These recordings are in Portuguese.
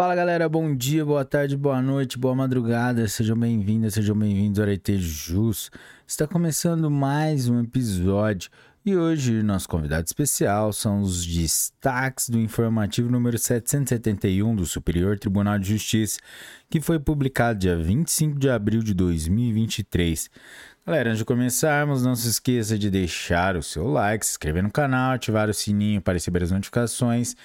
Fala galera, bom dia, boa tarde, boa noite, boa madrugada, sejam bem-vindas, sejam bem-vindos ao Arete Jus. Está começando mais um episódio e hoje nosso convidado especial são os destaques do informativo número 771 do Superior Tribunal de Justiça, que foi publicado dia 25 de abril de 2023. Galera, antes de começarmos, não se esqueça de deixar o seu like, se inscrever no canal, ativar o sininho para receber as notificações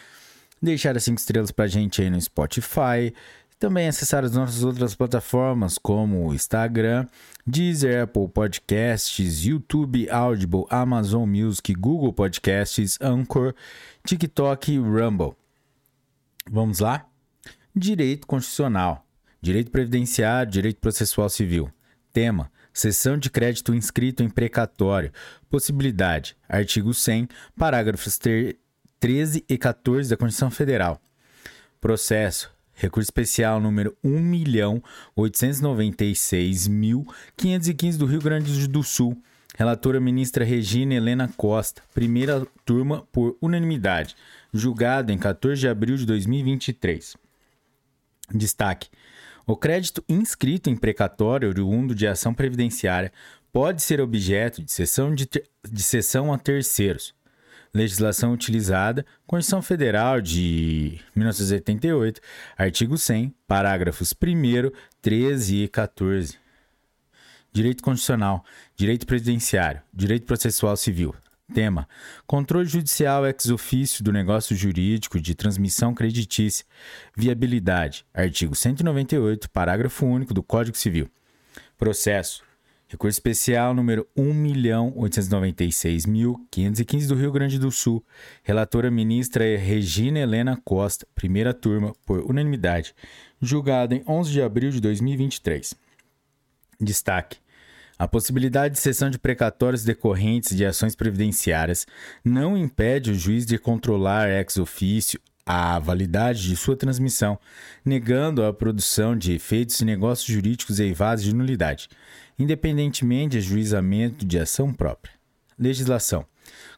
deixar as 5 estrelas pra gente aí no Spotify. Também acessar as nossas outras plataformas como Instagram, Deezer, Apple Podcasts, YouTube, Audible, Amazon Music, Google Podcasts, Anchor, TikTok e Rumble. Vamos lá? Direito Constitucional, Direito Previdenciário, Direito Processual Civil. Tema: Sessão de crédito inscrito em precatório. Possibilidade: Artigo 100, parágrafos 3 13 e 14 da Constituição Federal. Processo. Recurso especial número 1.896.515 do Rio Grande do Sul. Relatora ministra Regina Helena Costa. Primeira turma por unanimidade. Julgado em 14 de abril de 2023. Destaque. O crédito inscrito em precatório oriundo de ação previdenciária pode ser objeto de cessão, de, de cessão a terceiros legislação utilizada, Constituição Federal de 1988, artigo 100, parágrafos 1, 13 e 14. Direito Constitucional, Direito Presidenciário, Direito Processual Civil. Tema: Controle judicial ex ofício do negócio jurídico de transmissão creditícia. Viabilidade. Artigo 198, parágrafo único do Código Civil. Processo: Recurso especial número 1.896.515 do Rio Grande do Sul. Relatora ministra é Regina Helena Costa, primeira turma, por unanimidade. Julgado em 11 de abril de 2023. Destaque. A possibilidade de cessão de precatórios decorrentes de ações previdenciárias não impede o juiz de controlar ex ofício a validade de sua transmissão, negando a produção de efeitos e negócios jurídicos eivados de nulidade independentemente de ajuizamento de ação própria. Legislação.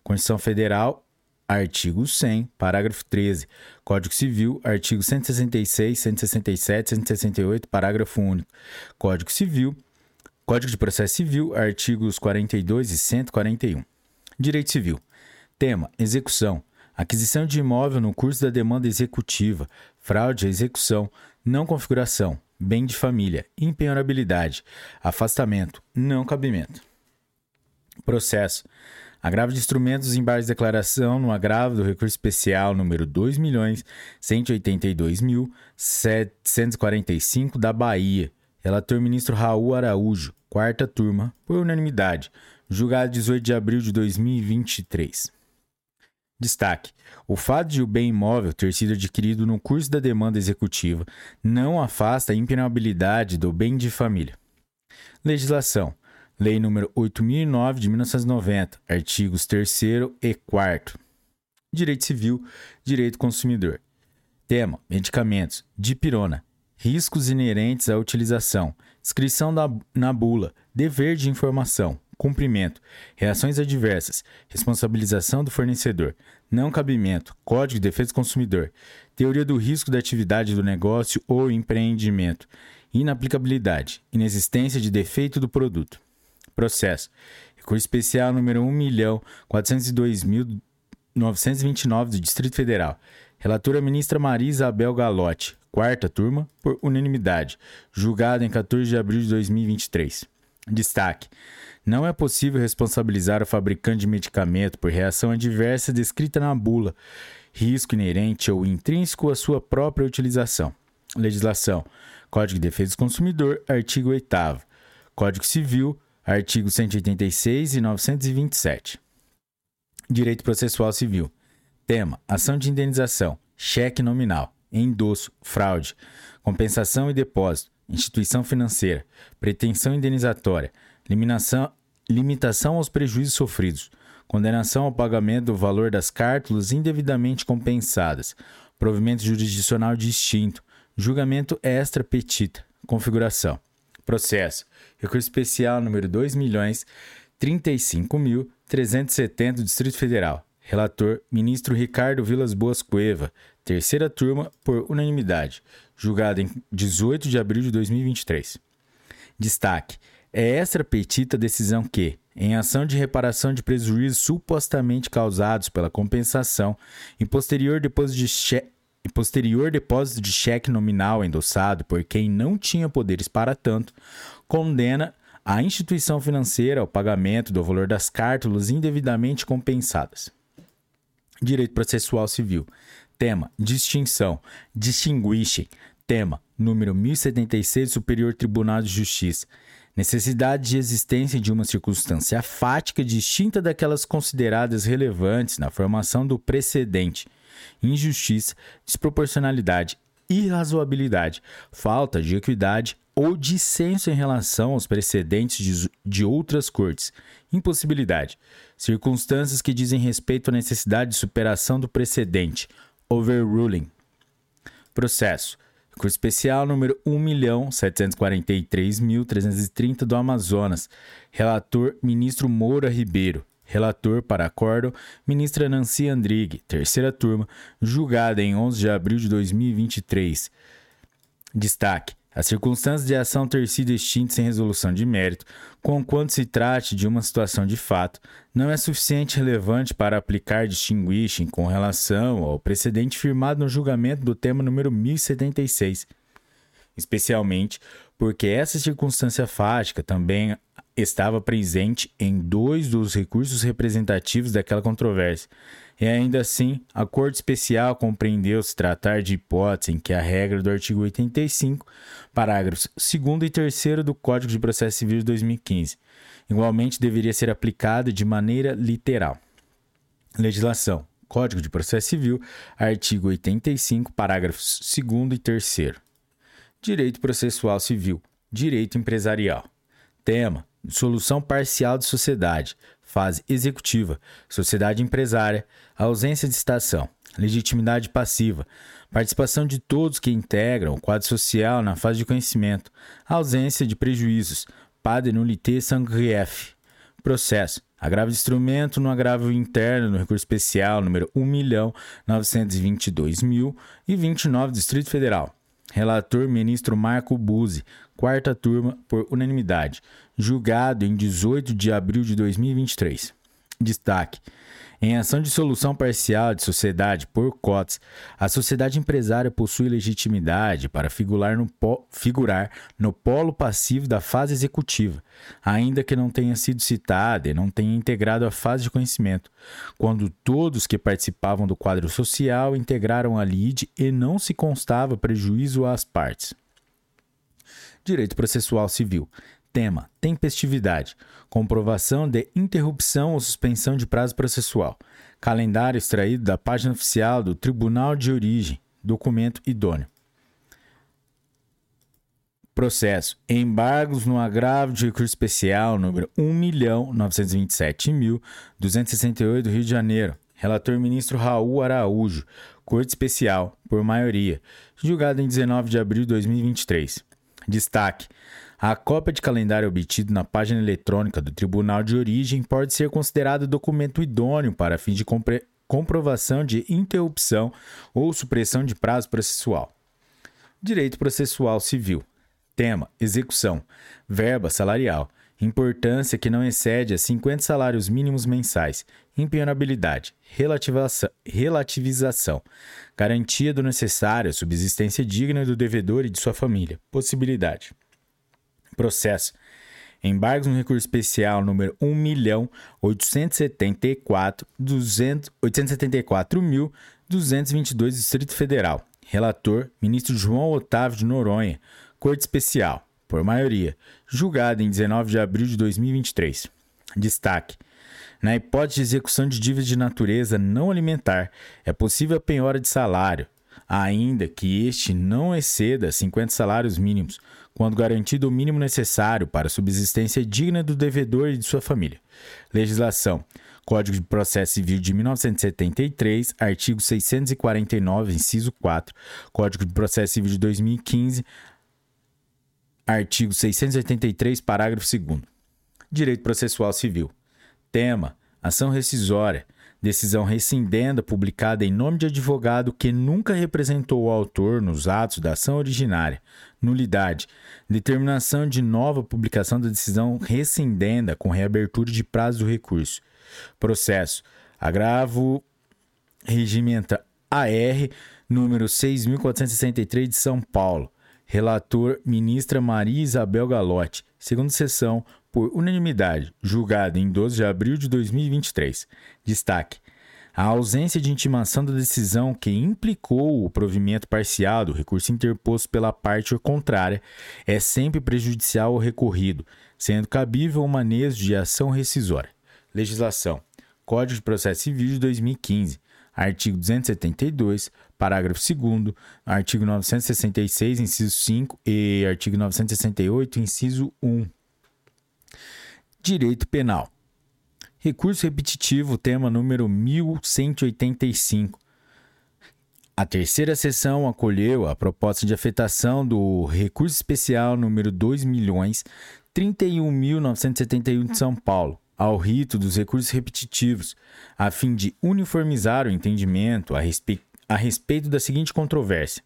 Constituição Federal, artigo 100, parágrafo 13. Código Civil, artigo 166, 167, 168, parágrafo único. Código Civil, Código de Processo Civil, artigos 42 e 141. Direito Civil. Tema: Execução. Aquisição de imóvel no curso da demanda executiva, fraude à execução, não configuração, bem de família, impenhorabilidade, afastamento, não cabimento. Processo. Agravo de instrumentos em base de declaração no agravo do recurso especial número 2.182.745 da Bahia. Relator ministro Raul Araújo, quarta turma, por unanimidade, julgado 18 de abril de 2023. Destaque: o fato de o bem imóvel ter sido adquirido no curso da demanda executiva não afasta a impenabilidade do bem de família. Legislação: Lei nº 8009 de 1990, artigos 3 e 4. Direito Civil, Direito Consumidor. Tema: Medicamentos. Dipirona. Riscos inerentes à utilização. Inscrição da, na bula. Dever de informação cumprimento, reações adversas, responsabilização do fornecedor, não cabimento, Código de Defesa do Consumidor, teoria do risco da atividade do negócio ou empreendimento, inaplicabilidade, inexistência de defeito do produto. Processo. Recurso especial número 1.402.929 do Distrito Federal. Relatora ministra Maria Isabel Galotti, quarta turma, por unanimidade, julgada em 14 de abril de 2023. Destaque: não é possível responsabilizar o fabricante de medicamento por reação adversa descrita na bula, risco inerente ou intrínseco à sua própria utilização. Legislação: Código de Defesa do Consumidor, artigo 8. Código Civil, artigo 186 e 927. Direito Processual Civil. Tema: Ação de indenização, cheque nominal, endosso, fraude, compensação e depósito, instituição financeira, pretensão indenizatória, limitação, limitação aos prejuízos sofridos, condenação ao pagamento do valor das cártulas indevidamente compensadas, provimento jurisdicional distinto, julgamento extra petita, configuração. Processo. Recurso especial número 2 milhões 35.370 do Distrito Federal. Relator: Ministro Ricardo Vilas Boas Cueva. Terceira turma, por unanimidade. Julgado em 18 de abril de 2023. Destaque: é extra petita a decisão que, em ação de reparação de prejuízos supostamente causados pela compensação em posterior depósito de cheque posterior depósito de cheque nominal endossado por quem não tinha poderes para tanto, condena a instituição financeira ao pagamento do valor das cártulas indevidamente compensadas. Direito processual civil. Tema: distinção. Distinguixe. Tema: número 1076 Superior Tribunal de Justiça. Necessidade de existência de uma circunstância fática distinta daquelas consideradas relevantes na formação do precedente. Injustiça, desproporcionalidade, irrazoabilidade, falta de equidade ou dissenso em relação aos precedentes de, de outras cortes. Impossibilidade. Circunstâncias que dizem respeito à necessidade de superação do precedente. Overruling. Processo Recurso especial número 1.743.330 do Amazonas. Relator, ministro Moura Ribeiro. Relator para acórdão, ministra Nancy Andrighi. Terceira turma, julgada em 11 de abril de 2023. Destaque: as circunstâncias de ação ter sido extintas sem resolução de mérito, conquanto se trate de uma situação de fato, não é suficiente relevante para aplicar distinguishing com relação ao precedente firmado no julgamento do tema número 1076, especialmente porque essa circunstância fática também estava presente em dois dos recursos representativos daquela controvérsia e ainda assim, a Corte Especial compreendeu se tratar de hipótese em que a regra do artigo 85, parágrafos 2 e 3 do Código de Processo Civil de 2015, igualmente deveria ser aplicada de maneira literal. Legislação. Código de Processo Civil, artigo 85, parágrafos 2 e 3. Direito Processual Civil. Direito Empresarial. Tema: Solução parcial de sociedade. Fase executiva, sociedade empresária, ausência de estação, legitimidade passiva, participação de todos que integram o quadro social na fase de conhecimento, ausência de prejuízos, pas nullité sans grief. Processo. Agravo de instrumento no agravo interno no recurso especial número 1.922.029, Distrito Federal. Relator ministro Marco Buzzi, quarta turma, por unanimidade julgado em 18 de abril de 2023. Destaque: em ação de solução parcial de sociedade por cotas, a sociedade empresária possui legitimidade para figurar no, figurar no polo passivo da fase executiva, ainda que não tenha sido citada e não tenha integrado a fase de conhecimento, quando todos que participavam do quadro social integraram a LID e não se constava prejuízo às partes. Direito Processual Civil. Tema: Tempestividade. Comprovação de interrupção ou suspensão de prazo processual. Calendário extraído da página oficial do Tribunal de Origem. Documento idôneo. Processo: Embargos no agravo de recurso especial número 1.927.268 do Rio de Janeiro. Relator ministro Raul Araújo. Corte Especial, por maioria. Julgado em 19 de abril de 2023. Destaque: a cópia de calendário obtido na página eletrônica do Tribunal de Origem pode ser considerado documento idôneo para fim de comprovação de interrupção ou supressão de prazo processual. Direito processual civil. Tema: execução. Verba salarial. Importância que não excede a 50 salários mínimos mensais. Impenhorabilidade. Relativização. relativização. Garantia do necessário à subsistência digna do devedor e de sua família. Possibilidade. Processo. Embargos no recurso especial número 1.874.222 Distrito Federal. Relator: Ministro João Otávio de Noronha. Corte Especial. Por maioria. Julgado em 19 de abril de 2023. Destaque: na hipótese de execução de dívidas de natureza não alimentar, é possível a penhora de salário, ainda que este não exceda 50 salários mínimos, quando garantido o mínimo necessário para a subsistência digna do devedor e de sua família. Legislação. Código de Processo Civil de 1973, artigo 649, inciso 4. Código de Processo Civil de 2015, artigo 683, parágrafo 2. Direito Processual Civil. Tema: Ação rescisória. Decisão rescindenda publicada em nome de advogado que nunca representou o autor nos atos da ação originária. Nulidade. Determinação de nova publicação da decisão rescindenda com reabertura de prazo do recurso. Processo. Agravo regimenta AR número 6463 de São Paulo. Relator ministra Maria Isabel Galotti. Segunda sessão por unanimidade, julgado em 12 de abril de 2023. Destaque: a ausência de intimação da decisão que implicou o provimento parcial do recurso interposto pela parte contrária é sempre prejudicial ao recorrido, sendo cabível o manejo de ação rescisória. Legislação: Código de Processo Civil de 2015, artigo 272, parágrafo 2, artigo 966, inciso 5 e artigo 968, inciso 1. Direito Penal. Recurso repetitivo, tema número 1185. A terceira sessão acolheu a proposta de afetação do recurso especial número 2.031.971 de São Paulo ao rito dos recursos repetitivos, a fim de uniformizar o entendimento a, respe a respeito da seguinte controvérsia.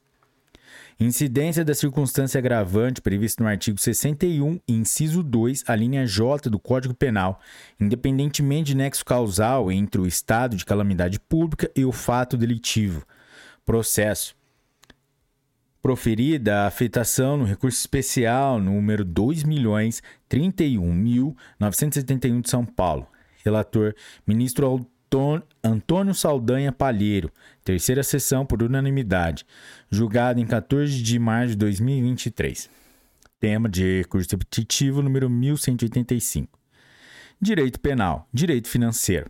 Incidência da circunstância agravante prevista no artigo 61, inciso 2, a linha J do Código Penal, independentemente de nexo causal entre o estado de calamidade pública e o fato delitivo. Processo. Proferida a afetação no recurso especial número 2.031.971 de São Paulo. Relator, ministro Antônio Saldanha Palheiro, terceira sessão por unanimidade, julgado em 14 de março de 2023. Tema de recurso repetitivo número 1185. Direito penal, direito financeiro.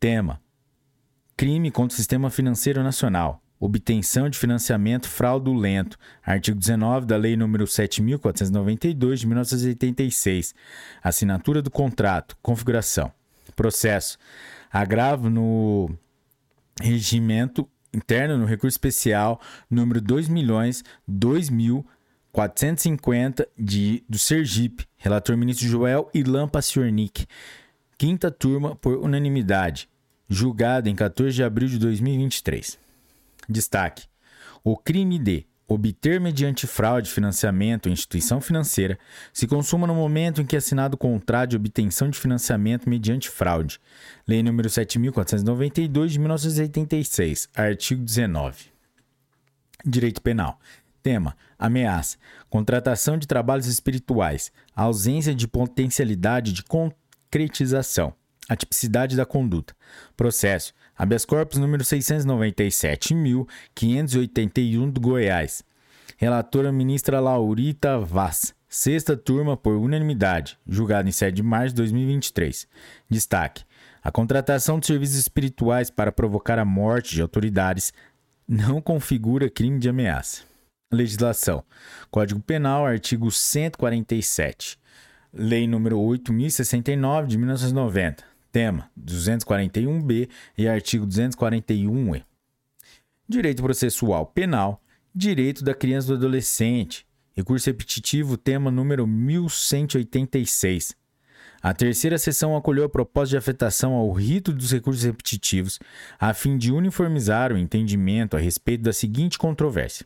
Tema: crime contra o sistema financeiro nacional. Obtenção de financiamento fraudulento. Artigo 19 da Lei nº 7.492 de 1986. Assinatura do contrato. Configuração. Processo agravo no regimento interno no recurso especial número 2 milhões 2 mil 450 de, do Sergipe, relator ministro Joel Ilan Paciornik, quinta turma por unanimidade, julgado em 14 de abril de 2023. Destaque: o crime de obter mediante fraude financiamento ou instituição financeira se consuma no momento em que é assinado o contrato de obtenção de financiamento mediante fraude. Lei nº 7.492 de 1986, artigo 19. Direito Penal. Tema: ameaça, contratação de trabalhos espirituais, ausência de potencialidade de concretização, a tipicidade da conduta. Processo: habeas corpus número 697.581 do Goiás. Relatora ministra Laurita Vaz. Sexta turma por unanimidade, julgado em 7 de março de 2023. Destaque: a contratação de serviços espirituais para provocar a morte de autoridades não configura crime de ameaça. Legislação: Código Penal, artigo 147. Lei número 8069 de 1990 tema 241b e artigo 241e. Direito processual penal, direito da criança e do adolescente, recurso repetitivo, tema número 1186. A terceira sessão acolheu a proposta de afetação ao rito dos recursos repetitivos, a fim de uniformizar o entendimento a respeito da seguinte controvérsia.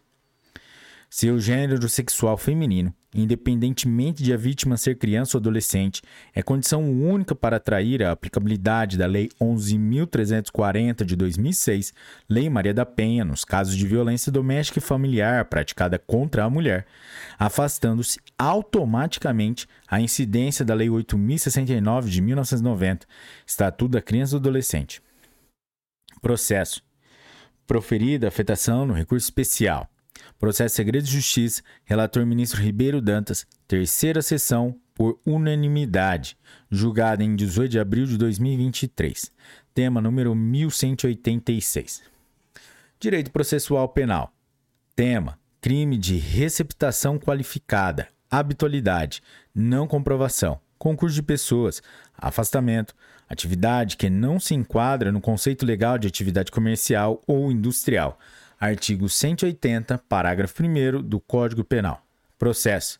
Seu gênero sexual feminino, independentemente de a vítima ser criança ou adolescente, é condição única para atrair a aplicabilidade da Lei 11.340 de 2006, Lei Maria da Penha, nos casos de violência doméstica e familiar praticada contra a mulher, afastando-se automaticamente a incidência da Lei 8.069 de 1990, Estatuto da Criança e do Adolescente. Processo. Proferida afetação no recurso especial Processo Segredo de Justiça, relator ministro Ribeiro Dantas, terceira sessão por unanimidade, julgada em 18 de abril de 2023. Tema número 1186. Direito processual penal. Tema: crime de receptação qualificada, habitualidade, não comprovação, concurso de pessoas, afastamento, atividade que não se enquadra no conceito legal de atividade comercial ou industrial Artigo 180, parágrafo 1 do Código Penal. Processo.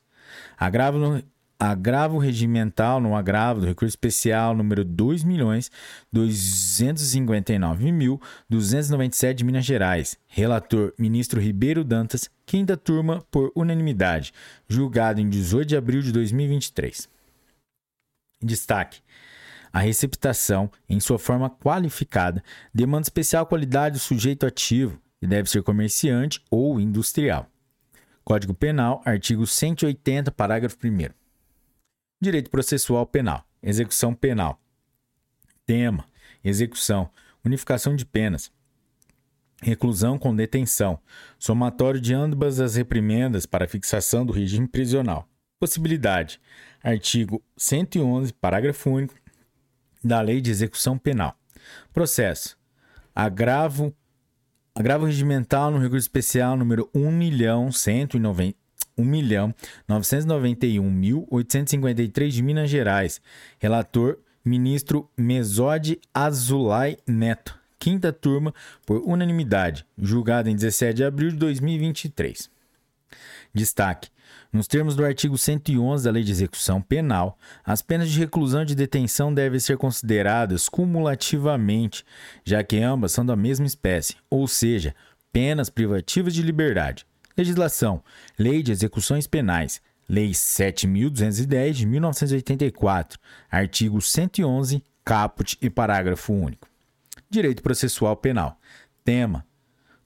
Agravo no, agravo regimental no agravo do recurso especial número 2.259.297 de Minas Gerais. Relator, ministro Ribeiro Dantas, quinta turma, por unanimidade, julgado em 18 de abril de 2023. Destaque. A receptação, em sua forma qualificada, demanda especial qualidade do sujeito ativo e deve ser comerciante ou industrial. Código Penal, artigo 180, parágrafo 1. Direito processual penal. Execução penal. Tema: execução, unificação de penas. Reclusão com detenção. Somatório de ambas as reprimendas para fixação do regime prisional. Possibilidade. Artigo 111, parágrafo único da Lei de Execução Penal. Processo. Agravo Agravo regimental no recurso especial número 1.991.853 de Minas Gerais. Relator, ministro Mesode Azulay Neto. Quinta turma, por unanimidade. Julgado em 17 de abril de 2023. Destaque. Nos termos do artigo 111 da Lei de Execução Penal, as penas de reclusão e de detenção devem ser consideradas cumulativamente, já que ambas são da mesma espécie, ou seja, penas privativas de liberdade. Legislação: Lei de Execuções Penais, Lei 7.210 de 1984, artigo 111, caput e parágrafo único. Direito Processual Penal. Tema: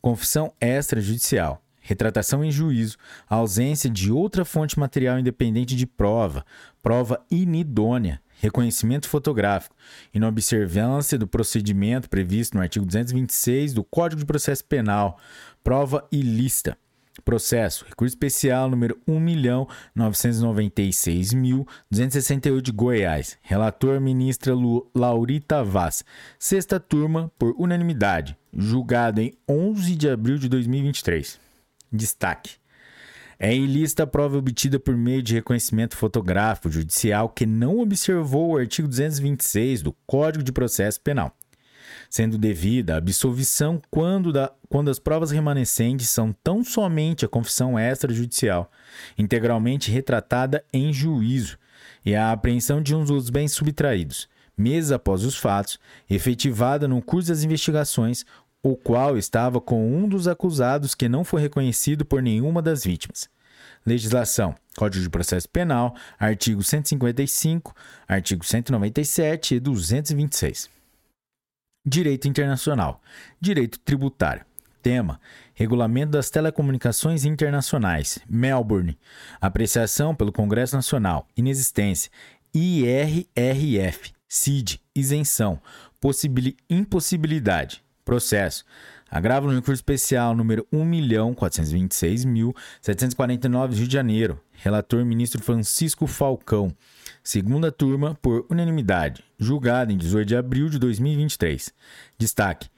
Confissão extrajudicial retratação em juízo, ausência de outra fonte material independente de prova, prova inidônea, reconhecimento fotográfico, inobservância do procedimento previsto no artigo 226 do Código de Processo Penal, prova ilícita. Processo, recurso especial número 1.996.268 de Goiás. Relator, ministra Lu, Laurita Vaz. Sexta turma, por unanimidade. Julgado em 11 de abril de 2023. Destaque. É ilícita a prova obtida por meio de reconhecimento fotográfico judicial que não observou o artigo 226 do Código de Processo Penal, sendo devida a absolvição quando, da, quando as provas remanescentes são tão somente a confissão extrajudicial, integralmente retratada em juízo, e a apreensão de um dos bens subtraídos, meses após os fatos, efetivada no curso das investigações o qual estava com um dos acusados que não foi reconhecido por nenhuma das vítimas. Legislação: Código de Processo Penal, artigo 155, artigo 197 e 226. Direito Internacional: Direito Tributário. Tema: Regulamento das Telecomunicações Internacionais. Melbourne. Apreciação pelo Congresso Nacional. Inexistência. IRRF. CID. Isenção. Possibil... Impossibilidade. Processo. Agravo no recurso especial número 1.426.749, Rio de Janeiro. Relator ministro Francisco Falcão. Segunda turma, por unanimidade. Julgado em 18 de abril de 2023. Destaque.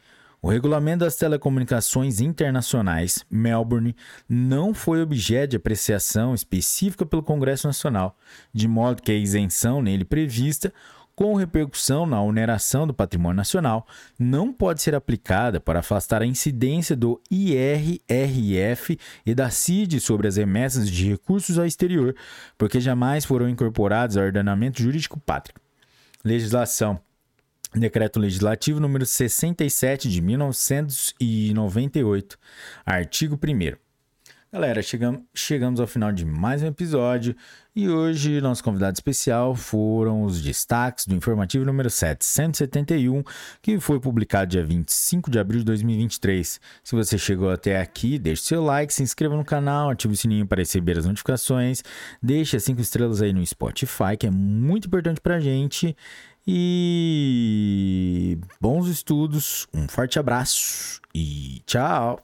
O regulamento das telecomunicações internacionais, Melbourne, não foi objeto de apreciação específica pelo Congresso Nacional, de modo que a isenção nele prevista com repercussão na oneração do patrimônio nacional, não pode ser aplicada para afastar a incidência do IRRF e da CID sobre as remessas de recursos ao exterior, porque jamais foram incorporados ao ordenamento jurídico pátrio. Legislação Decreto Legislativo número 67 de 1998, artigo 1 Galera, chegamos, ao final de mais um episódio e hoje nosso convidado especial foram os destaques do informativo número 771, que foi publicado dia 25 de abril de 2023. Se você chegou até aqui, deixe seu like, se inscreva no canal, ative o sininho para receber as notificações, deixe as 5 estrelas aí no Spotify, que é muito importante pra gente. E bons estudos, um forte abraço e tchau!